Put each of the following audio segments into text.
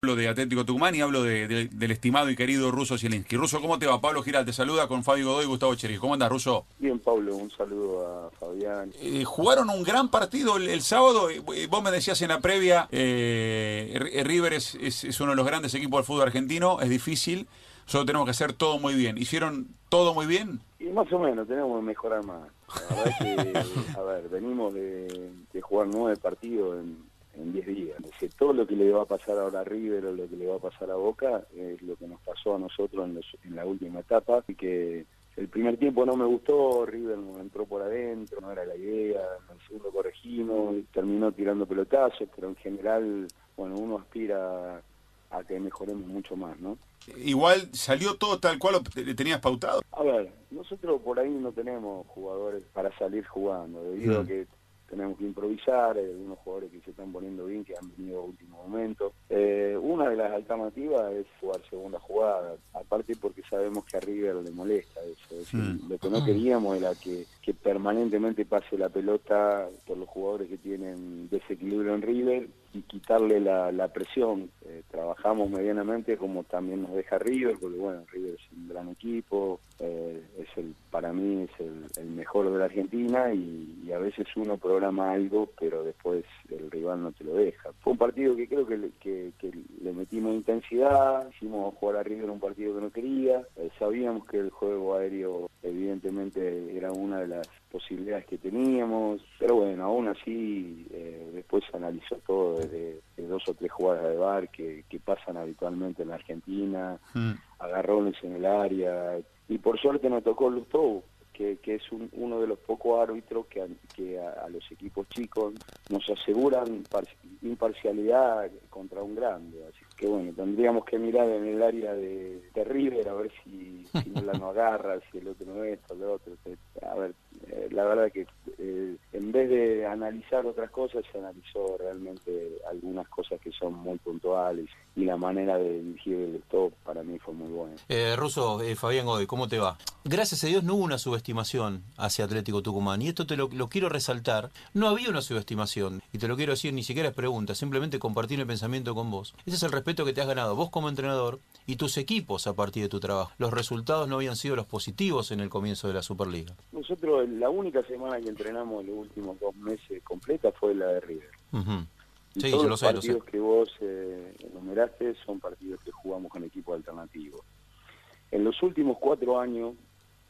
Hablo de Atlético Tucumán y hablo de, de, del estimado y querido Ruso Zielinski. Ruso, ¿cómo te va? Pablo Giral te saluda con Fabio Godoy y Gustavo Cheri. ¿Cómo andas, Ruso? Bien, Pablo, un saludo a Fabián. Eh, jugaron un gran partido el, el, sábado. Vos me decías en la previa, eh, River es, es, es, uno de los grandes equipos del fútbol argentino, es difícil, solo tenemos que hacer todo muy bien. ¿Hicieron todo muy bien? Y más o menos, tenemos que mejorar más. La verdad que, a ver, venimos de, de jugar nueve partidos en en 10 días. que todo lo que le va a pasar ahora a River o lo que le va a pasar a Boca es lo que nos pasó a nosotros en, los, en la última etapa y que el primer tiempo no me gustó, River nos entró por adentro, no era la idea, en el segundo corregimos, y terminó tirando pelotazos, pero en general, bueno, uno aspira a que mejoremos mucho más, ¿no? Igual salió todo tal cual le tenías pautado. A ver, nosotros por ahí no tenemos jugadores para salir jugando, debido mm. a que tenemos que improvisar, hay algunos jugadores que se están poniendo bien, que han venido a último momento. Eh, una de las alternativas es jugar segunda jugada, aparte porque sabemos que a River le molesta eso. Es mm. Lo que no queríamos era que, que, permanentemente pase la pelota por los jugadores que tienen desequilibrio en River y quitarle la, la presión. Eh, trabajamos medianamente como también nos deja River, porque bueno, River es un gran equipo, eh, es el para mí es el, el mejor de la Argentina y, a veces uno programa algo, pero después el rival no te lo deja. Fue un partido que creo que le, que, que le metimos intensidad, hicimos jugar a River un partido que no quería, eh, sabíamos que el juego aéreo evidentemente era una de las posibilidades que teníamos, pero bueno, aún así eh, después se analizó todo desde, dos o tres jugadas de bar que, que pasan habitualmente en la Argentina, mm. agarrones en el área, y por suerte nos tocó Lustau, que, que es un, uno de los pocos árbitros que, a, que a, a, los equipos chicos nos aseguran imparcialidad contra un grande. Así que bueno, tendríamos que mirar en el área de, de River a ver si, si no la nos agarra, si el otro no es, o el otro. A ver, eh, la verdad que eh, en vez de analizar otras cosas, se analizó realmente algunas cosas que son muy puntuales y la manera de dirigir el stop para mí fue muy buena. Eh, Russo, eh, Fabián Godoy, ¿cómo te va? Gracias a Dios no hubo una subestimación hacia Atlético Tucumán y esto te lo, lo, quiero resaltar. No había una subestimación y te lo quiero decir, ni siquiera es pregunta, simplemente compartir el pensamiento con vos. Ese es el respeto que te has ganado vos como entrenador y tus equipos a partir de tu trabajo. Los resultados no habían sido los positivos en el comienzo de la Superliga. Nosotros la única semana que entrenamos los últimos dos meses completa fue la de River. Uh -huh. Y sí, todos los sé, partidos que vos eh, enumeraste son partidos que jugamos con equipo alternativo. En los últimos cuatro años,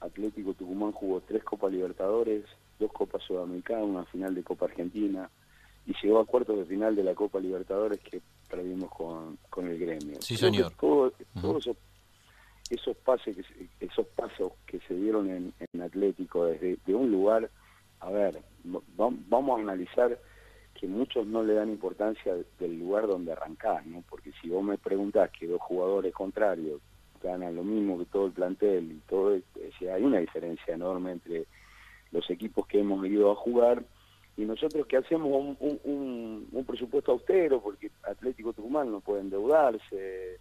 Atlético Tucumán jugó tres Copas Libertadores, dos Copas Sudamericanas, una final de Copa Argentina, y llegó a cuartos de final de la Copa Libertadores que perdimos con, con el gremio. Sí, señor. Todo, uh -huh. Todos esos, esos, pases que, esos pasos que se dieron en, Atlético desde de un lugar, a ver, vamos a analizar que muchos no le dan importancia del lugar donde arrancás, ¿no? Porque si vos me preguntás que dos jugadores contrarios ganan lo mismo que todo el plantel y todo, hay una diferencia enorme entre los equipos que hemos ido a jugar y nosotros que hacemos un, un, un, un presupuesto austero porque Atlético Tucumán no puede endeudarse,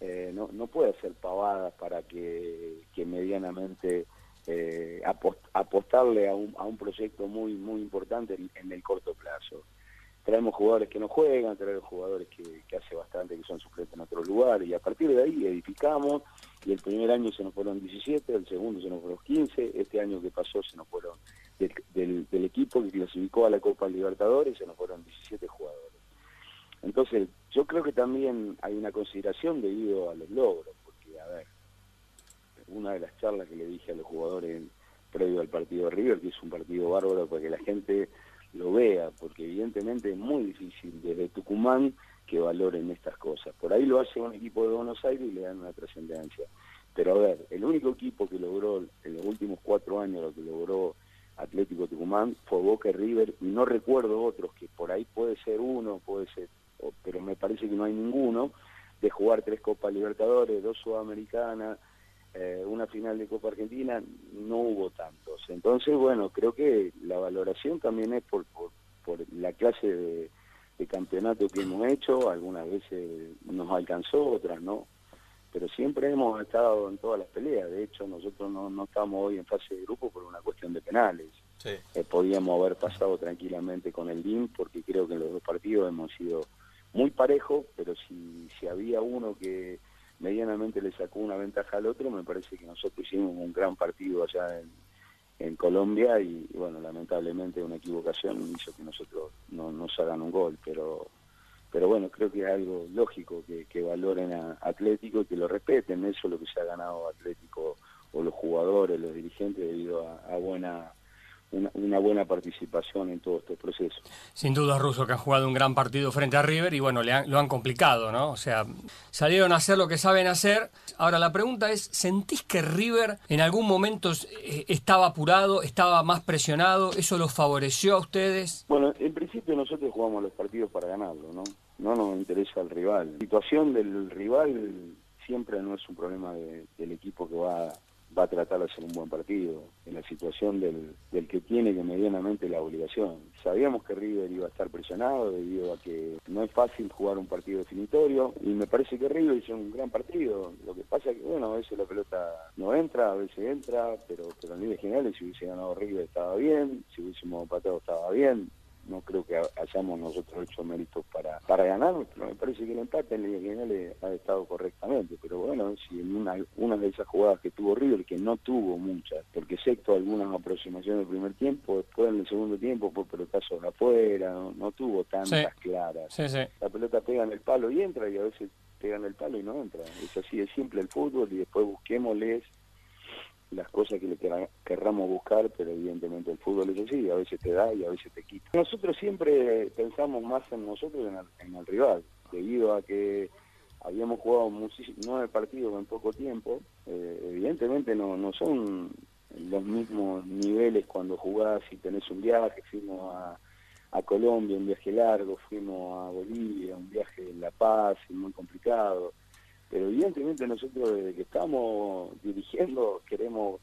eh, no, puede hacer pavadas para que, medianamente eh, apost apostarle a un, a un proyecto muy muy importante en, el corto plazo traemos jugadores que no juegan, traemos jugadores que, hace bastante que son suplentes en otros lugares y a partir de ahí edificamos y el primer año se nos fueron 17, el segundo se nos fueron 15, este año que pasó se nos fueron del equipo que clasificó a la Copa Libertadores se nos fueron 17 jugadores. Entonces yo creo que también hay una consideración debido a los logros, porque a ver, una de las charlas que le dije a los jugadores previo al partido de River, que es un partido bárbaro para que la gente lo vea, porque evidentemente es muy difícil desde Tucumán que valoren estas cosas. Por ahí lo hace un equipo de Buenos Aires y le dan una trascendencia. Pero a ver, el único equipo que logró en los últimos cuatro años lo que logró Atlético Tucumán fue Boca River, y no recuerdo otros, que por ahí puede ser uno, puede ser, pero me parece que no hay ninguno, de jugar tres Copas Libertadores, dos Sudamericanas, eh, una final de Copa Argentina, no hubo tantos. Entonces, bueno, creo que la valoración también es por, por, por la clase de, de, campeonato que hemos hecho, algunas veces nos alcanzó, otras no, pero siempre hemos estado en todas las peleas, de hecho nosotros no, no estamos hoy en fase de grupo por una cuestión de penales. Sí. Eh, podíamos haber pasado tranquilamente con el DIM porque creo que en los dos partidos hemos sido muy parejo, pero si, si había uno que medianamente le sacó una ventaja al otro, me parece que nosotros hicimos un gran partido allá en, Colombia y, bueno, lamentablemente una equivocación hizo que nosotros no nos hagan un gol, pero pero bueno, creo que es algo lógico que, que valoren a Atlético y que lo respeten, eso es lo que se ha ganado Atlético o los jugadores, los dirigentes debido a, a buena una, buena participación en todo este proceso. Sin duda, Russo, que han jugado un gran partido frente a River y bueno, le lo han complicado, ¿no? O sea, salieron a hacer lo que saben hacer. Ahora, la pregunta es, ¿sentís que River en algún momento eh, estaba apurado, estaba más presionado? ¿Eso los favoreció a ustedes? Bueno, en principio nosotros jugamos los partidos para ganarlo, ¿no? No nos interesa el rival. La situación del rival siempre no es un problema del equipo que va va a tratar de hacer un buen partido, en la situación del, del que tiene que medianamente la obligación. Sabíamos que River iba a estar presionado debido a que no es fácil jugar un partido definitorio y me parece que River hizo un gran partido. Lo que pasa es que, bueno, a veces la pelota no entra, a veces entra, pero, pero en líneas generales si hubiese ganado River estaba bien, si hubiésemos empatado estaba bien no creo que hayamos nosotros hecho méritos para, para ganar, pero me parece que el empate en línea general ha estado correctamente, pero bueno, si en una, una de esas jugadas que tuvo River, que no tuvo muchas, porque excepto algunas aproximaciones del primer tiempo, después en el segundo tiempo fue pelotazos afuera, no, tuvo tantas claras. La pelota pega en el palo y entra, y a veces pega en el palo y no entra. Es así de simple el fútbol, y después busquémosles las cosas que le querramos buscar, pero evidentemente el fútbol es así, a veces te da y a veces te quita. Nosotros siempre pensamos más en nosotros que en el, rival, debido a que habíamos jugado nueve partidos en poco tiempo, eh, evidentemente no, no son los mismos niveles cuando jugás y tenés un viaje, fuimos a, a Colombia, un viaje largo, fuimos a Bolivia, un viaje en La Paz, muy complicado, pero evidentemente nosotros desde que estamos dirigiendo queremos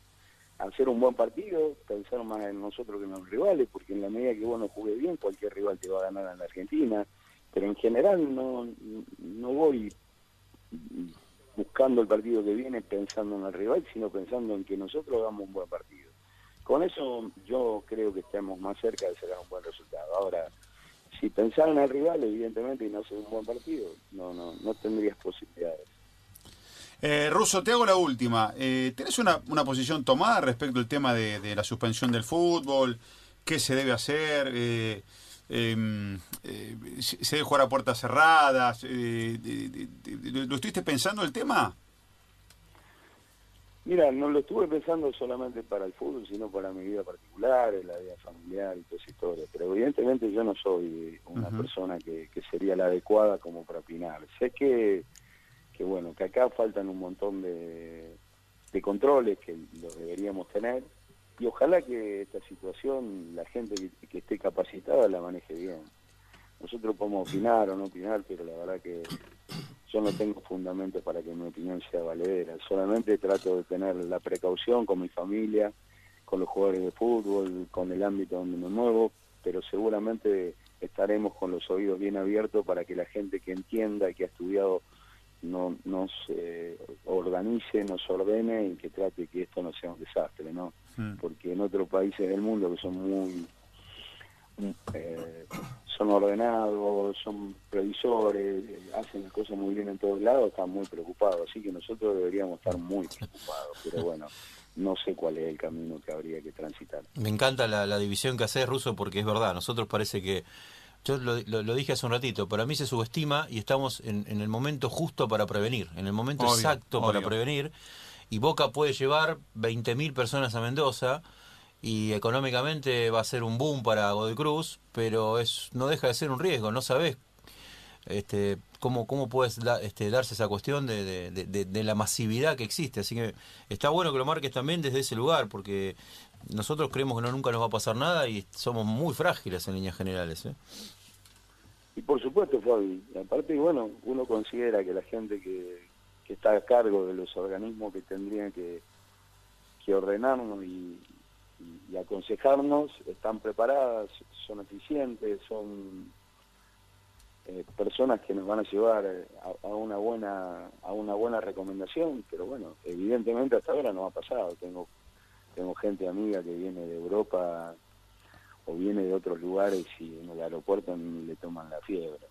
hacer un buen partido, pensar más en nosotros que en los rivales, porque en la medida que vos no jugues bien, cualquier rival te va a ganar en la Argentina, pero en general no, no voy buscando el partido que viene pensando en el rival, sino pensando en que nosotros hagamos un buen partido. Con eso yo creo que estamos más cerca de sacar un buen resultado. Ahora, si pensar en el rival, evidentemente, y no hacer un buen partido, no, no, no tendrías posibilidades. Eh, Russo, te hago la última. Eh, ¿Tenés una, una, posición tomada respecto al tema de, la suspensión del fútbol? ¿Qué se debe hacer? Eh, em, eh, ¿Se debe jugar a puertas cerradas? ¿Lo estuviste pensando el tema? Mira, no lo estuve pensando solamente para el fútbol, sino para mi vida particular, la vida familiar y toda esa historia. Pero evidentemente yo no soy una persona que, que sería la adecuada como para opinar. Sé que que bueno, que acá faltan un montón de, controles que los deberíamos tener y ojalá que esta situación la gente que, esté capacitada la maneje bien. Nosotros podemos opinar o no opinar, pero la verdad que yo no tengo fundamento para que mi opinión sea valedera. Solamente trato de tener la precaución con mi familia, con los jugadores de fútbol, con el ámbito donde me muevo, pero seguramente estaremos con los oídos bien abiertos para que la gente que entienda y que ha estudiado no, nos organice, nos ordene y que trate que esto no sea un desastre, ¿no? Porque en otros países del mundo que son muy eh, son ordenados, son previsores, hacen las cosas muy bien en todos lados, están muy preocupados, así que nosotros deberíamos estar muy preocupados, pero bueno, no sé cuál es el camino que habría que transitar. Me encanta la, la división que hace Ruso porque es verdad, nosotros parece que yo lo, dije hace un ratito, para mí se subestima y estamos en, el momento justo para prevenir, en el momento exacto para prevenir. Y Boca puede llevar 20.000 personas a Mendoza y económicamente va a ser un boom para Godoy Cruz, pero es no deja de ser un riesgo, no sabes este, cómo, cómo puede este, darse esa cuestión de, de, la masividad que existe. Así que está bueno que lo marques también desde ese lugar, porque nosotros creemos que no, nunca nos va a pasar nada y somos muy frágiles en líneas generales. ¿eh? Y por supuesto, Fabi, aparte, bueno, uno considera que la gente que, está a cargo de los organismos que tendrían que, ordenarnos y, aconsejarnos están preparadas, son eficientes, son eh, personas que nos van a llevar a, a, una buena a una buena recomendación, pero bueno, evidentemente hasta ahora no ha pasado. Tengo tengo gente amiga que viene de Europa o viene de otros lugares y en el aeropuerto ni le toman la fiebre.